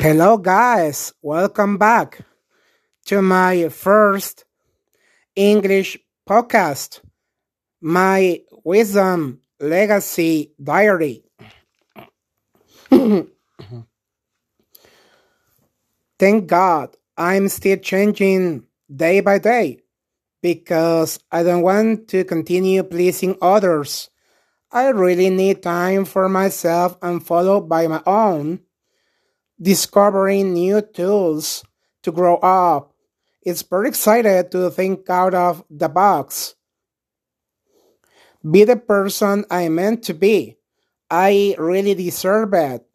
Hello, guys. Welcome back to my first English podcast, my Wisdom Legacy Diary. Thank God I'm still changing day by day because I don't want to continue pleasing others. I really need time for myself and followed by my own discovering new tools to grow up. It's very excited to think out of the box. Be the person I meant to be. I really deserve it.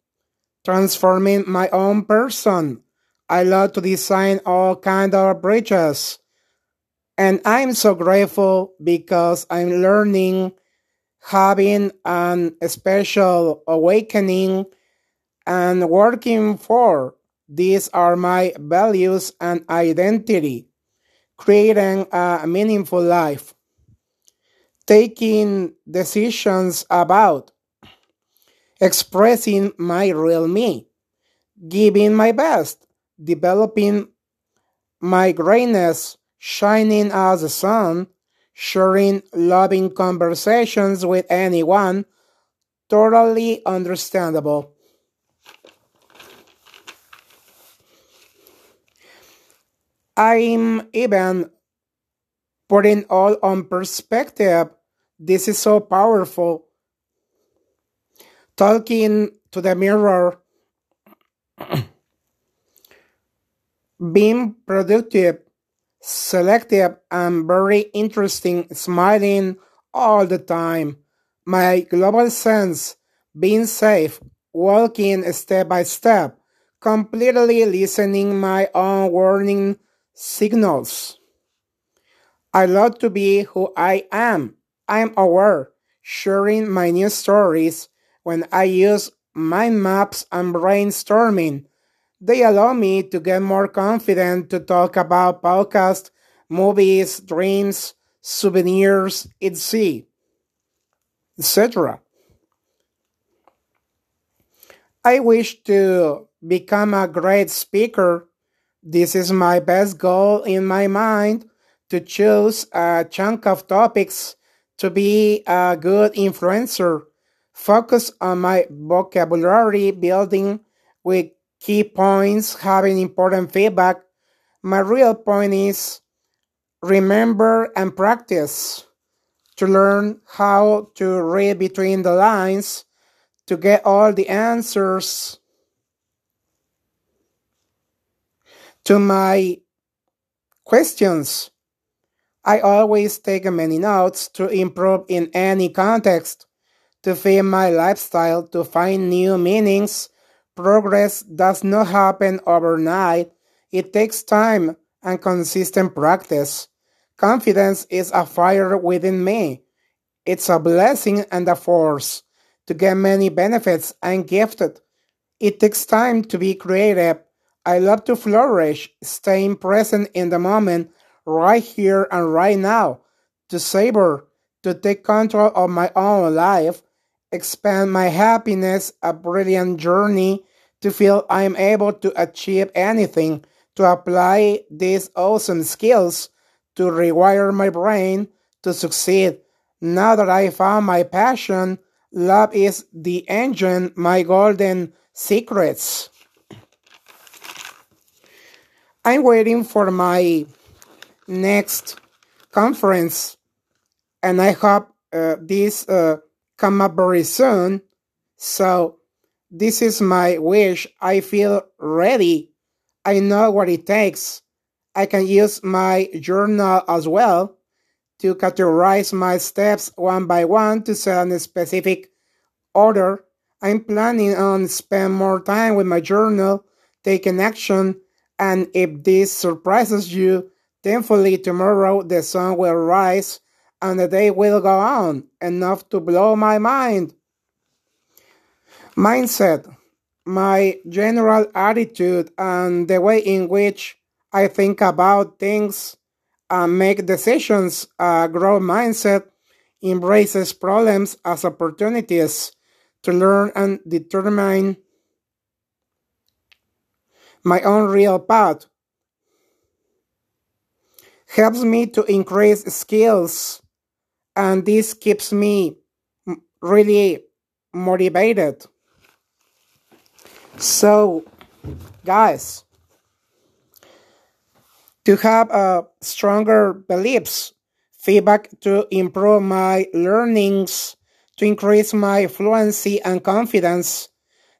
Transforming my own person. I love to design all kind of bridges. And I'm so grateful because I'm learning, having an special awakening and working for. These are my values and identity. Creating a meaningful life. Taking decisions about. Expressing my real me. Giving my best. Developing my greatness. Shining as the sun. Sharing loving conversations with anyone. Totally understandable. I'm even putting all on perspective. This is so powerful. Talking to the mirror, being productive, selective, and very interesting, smiling all the time. My global sense, being safe, walking step by step, completely listening my own warning signals. I love to be who I am. I'm aware, sharing my new stories when I use mind maps and brainstorming. They allow me to get more confident to talk about podcasts, movies, dreams, souvenirs, etc. etc. I wish to become a great speaker this is my best goal in my mind to choose a chunk of topics to be a good influencer. Focus on my vocabulary building with key points, having important feedback. My real point is remember and practice to learn how to read between the lines to get all the answers to my questions. I always take many notes to improve in any context, to fit my lifestyle, to find new meanings. Progress does not happen overnight. It takes time and consistent practice. Confidence is a fire within me. It's a blessing and a force. To get many benefits, I'm gifted. It takes time to be creative I love to flourish, staying present in the moment, right here and right now, to savor, to take control of my own life, expand my happiness, a brilliant journey, to feel I'm able to achieve anything, to apply these awesome skills, to rewire my brain to succeed. Now that I found my passion, love is the engine, my golden secrets. I'm waiting for my next conference, and I hope uh, this uh, come up very soon. So this is my wish. I feel ready. I know what it takes. I can use my journal as well to categorize my steps one by one to set a specific order. I'm planning on spend more time with my journal, taking action, and if this surprises you, thankfully tomorrow the sun will rise and the day will go on, enough to blow my mind. Mindset, my general attitude, and the way in which I think about things and make decisions, a growth mindset embraces problems as opportunities to learn and determine my own real path. Helps me to increase skills, and this keeps me really motivated. So, guys, to have uh, stronger beliefs, feedback to improve my learnings, to increase my fluency and confidence.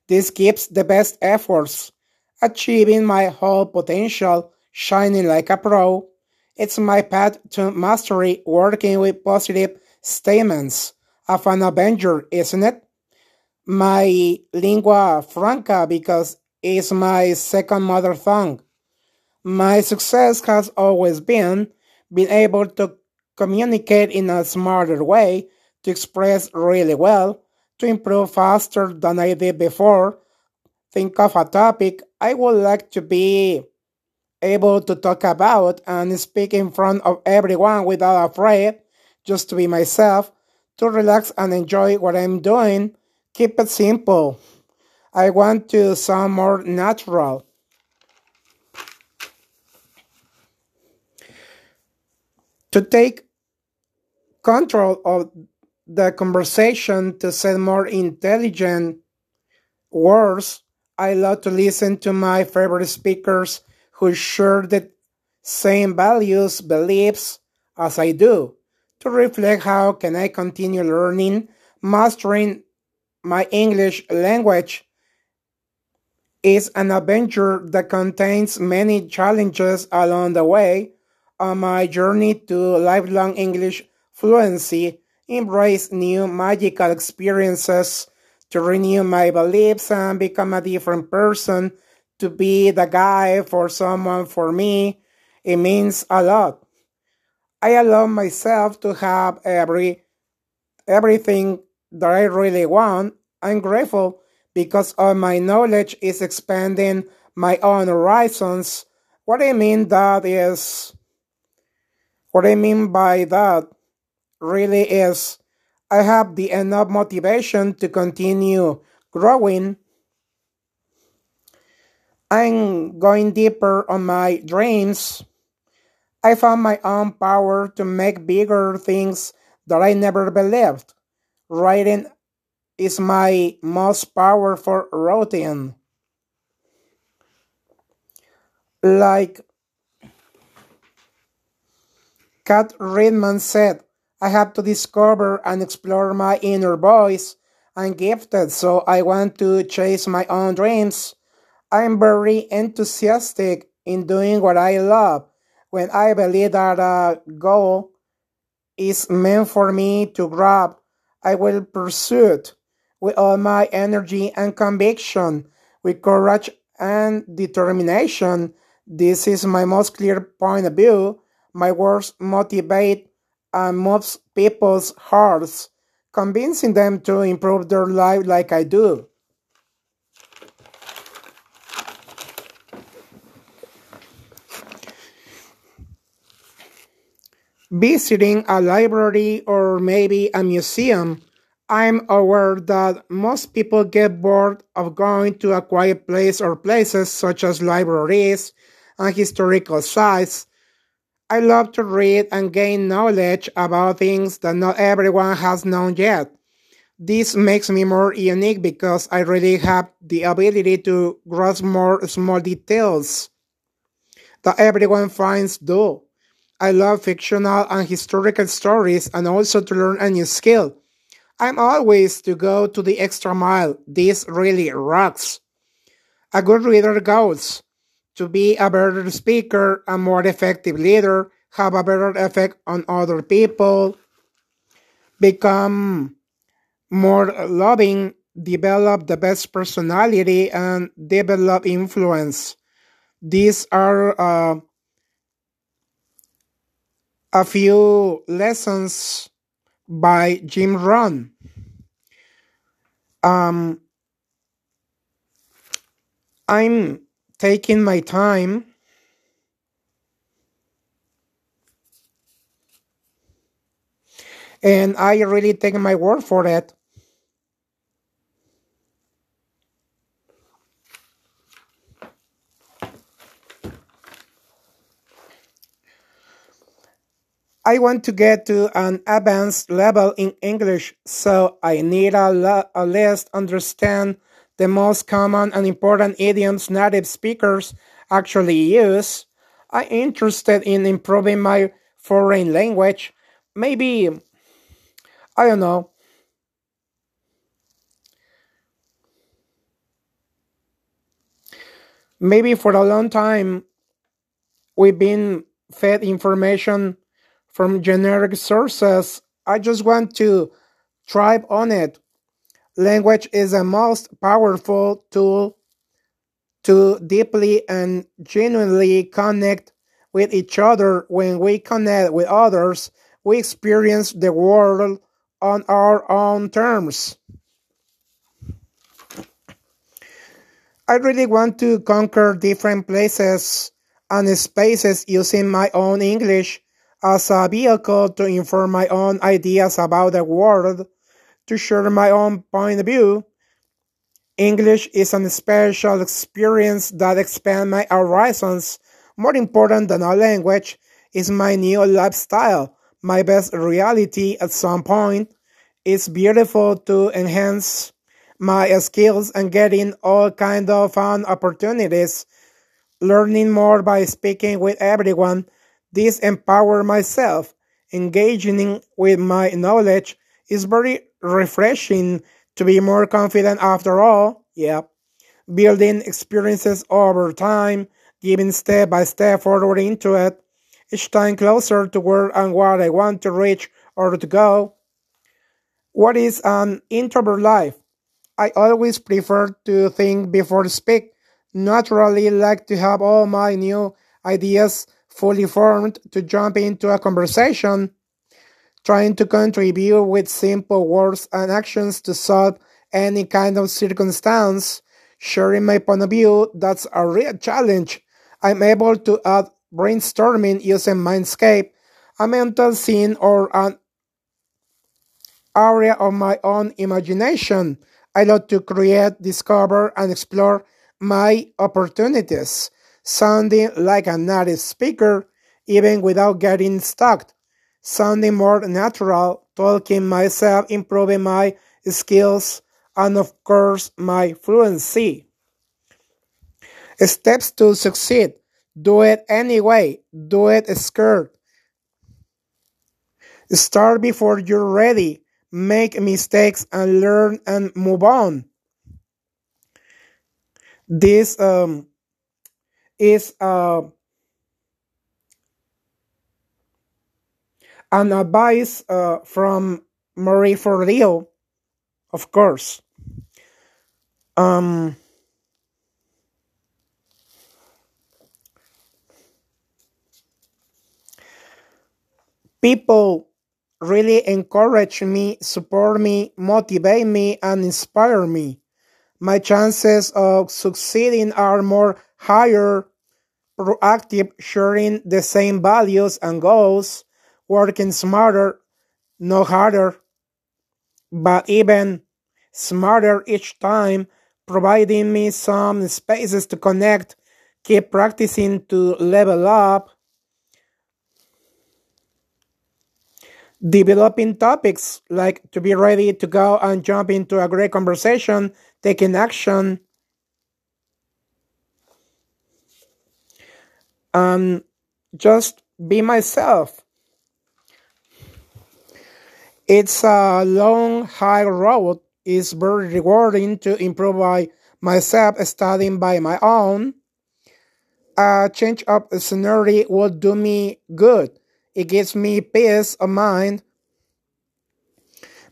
This gives the best efforts, achieving my whole potential, shining like a pro. It's my path to mastery, working with positive statements of an Avenger, isn't it? My lingua franca because it's my second mother tongue. My success has always been being able to communicate in a smarter way, to express really well, to improve faster than I did before. Think of a topic I would like to be able to talk about and speak in front of everyone without afraid, just to be myself, to relax and enjoy what I'm doing. Keep it simple. I want to sound more natural. to take control of the conversation to say more intelligent words. I love to listen to my favorite speakers who share the same values, beliefs as I do, to reflect how can I continue learning, mastering my English language. Is an adventure that contains many challenges along the way on my journey to lifelong English fluency, embrace new magical experiences to renew my beliefs and become a different person, to be the guy for someone for me, it means a lot. I allow myself to have every everything that I really want. I'm grateful because all my knowledge is expanding my own horizons. What I mean that is what I mean by that really is I have the enough motivation to continue growing. I'm going deeper on my dreams. I found my own power to make bigger things that I never believed. Writing is my most powerful routine. Like Kat Redman said, I have to discover and explore my inner voice. I'm gifted, so I want to chase my own dreams. I'm very enthusiastic in doing what I love. When I believe that a goal is meant for me to grab, I will pursue it with all my energy and conviction, with courage and determination. This is my most clear point of view. My words motivate and moves people's hearts, convincing them to improve their life like I do. Visiting a library or maybe a museum, I'm aware that most people get bored of going to a quiet place or places such as libraries and historical sites I love to read and gain knowledge about things that not everyone has known yet. This makes me more unique because I really have the ability to grasp more small details that everyone finds dull. I love fictional and historical stories and also to learn a new skill. I'm always to go to the extra mile. This really rocks. A good reader goes to be a better speaker, a more effective leader, have a better effect on other people, become more loving, develop the best personality, and develop influence. These are uh, a few lessons by Jim Rohn. Um, I'm taking my time. And I really take my word for it. I want to get to an advanced level in English, so I need a, a list understand the most common and important idioms native speakers actually use. I'm interested in improving my foreign language. Maybe, I don't know. Maybe for a long time we've been fed information from generic sources. I just want to thrive on it. Language is the most powerful tool to deeply and genuinely connect with each other. When we connect with others, we experience the world on our own terms. I really want to conquer different places and spaces using my own English as a vehicle to inform my own ideas about the world, to share my own point of view. English is a special experience that expands my horizons. More important than a language is my new lifestyle, my best reality at some point. It's beautiful to enhance my skills and getting all kind of fun opportunities, learning more by speaking with everyone. This empower myself. Engaging with my knowledge is very refreshing to be more confident after all. Yeah. Building experiences over time, giving step by step forward into it, each time closer to where and what I want to reach or to go. What is an introvert life? I always prefer to think before speak. Naturally like to have all my new ideas fully formed to jump into a conversation, trying to contribute with simple words and actions to solve any kind of circumstance. Sharing my point of view, that's a real challenge. I'm able to add brainstorming using Mindscape, a mental scene or an area of my own imagination I love to create, discover, and explore my opportunities, sounding like a native speaker, even without getting stuck, sounding more natural, talking myself, improving my skills, and of course, my fluency. Steps to succeed. Do it anyway. Do it scared. Start before you're ready make mistakes and learn and move on. This um, is uh, an advice uh, from Marie Forleo, of course. Um, people really encourage me, support me, motivate me, and inspire me. My chances of succeeding are more higher, proactive, sharing the same values and goals, working smarter, no harder, but even smarter each time, providing me some spaces to connect, keep practicing to level up, developing topics like to be ready to go and jump into a great conversation, taking action, and just be myself. It's a long, high road. It's very rewarding to improve by myself, studying by my own. A change of scenery would do me good it gives me peace of mind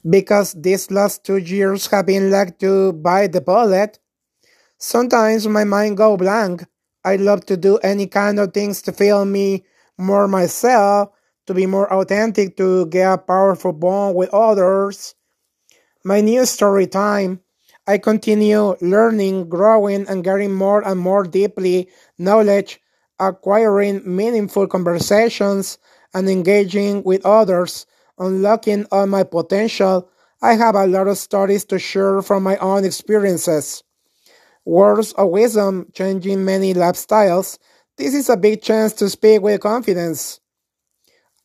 because these last two years have been like to bite the bullet. Sometimes my mind go blank. I love to do any kind of things to feel me more myself, to be more authentic, to get a powerful bond with others. My new story time. I continue learning, growing, and getting more and more deeply knowledge, acquiring meaningful conversations, and engaging with others, unlocking all my potential, I have a lot of stories to share from my own experiences. Words of wisdom changing many lifestyles. This is a big chance to speak with confidence.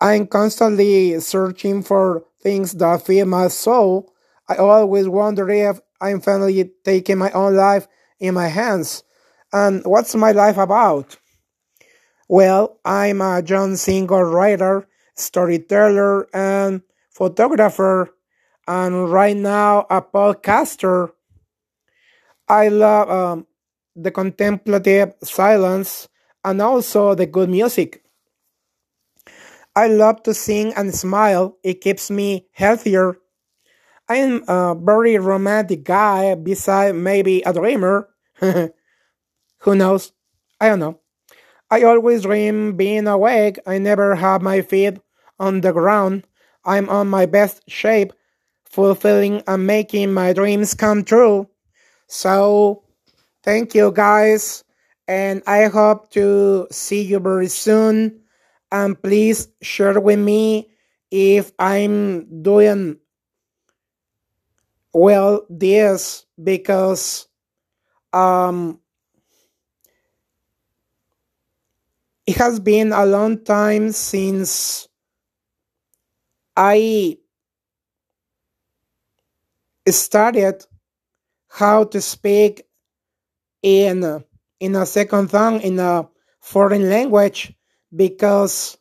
I'm constantly searching for things that feed my soul. I always wonder if I'm finally taking my own life in my hands. And what's my life about? Well, I'm a young single writer, storyteller, and photographer, and right now a podcaster. I love um, the contemplative silence and also the good music. I love to sing and smile. It keeps me healthier. I am a very romantic guy, beside maybe a dreamer. Who knows? I don't know. I always dream being awake. I never have my feet on the ground. I'm on my best shape, fulfilling and making my dreams come true. So, thank you guys, and I hope to see you very soon. And please share with me if I'm doing well this because um it has been a long time since I started how to speak in in a second tongue in a foreign language because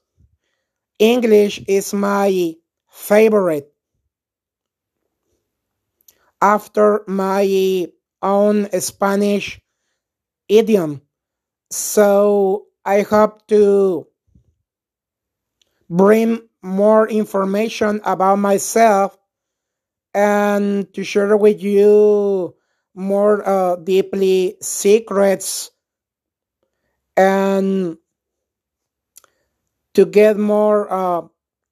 English is my favorite after my own Spanish idiom. So I hope to bring more information about myself and to share with you more uh, deeply secrets and to get more uh,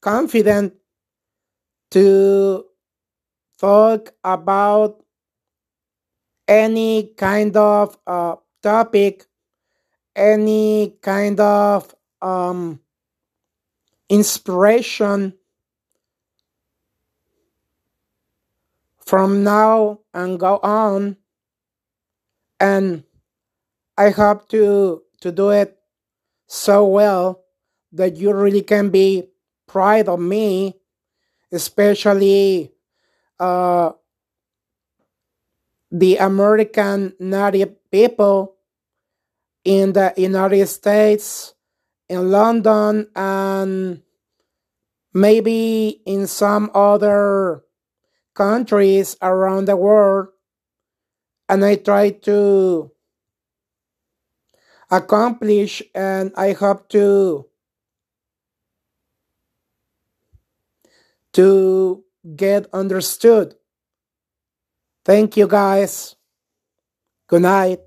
confident to talk about any kind of uh, topic any kind of um, inspiration from now and go on. And i hope to to do it so well that you really can be proud of me especially uh, the american native people in the United States, in London, and maybe in some other countries around the world. And I try to accomplish and I hope to to get understood. Thank you guys. Good night.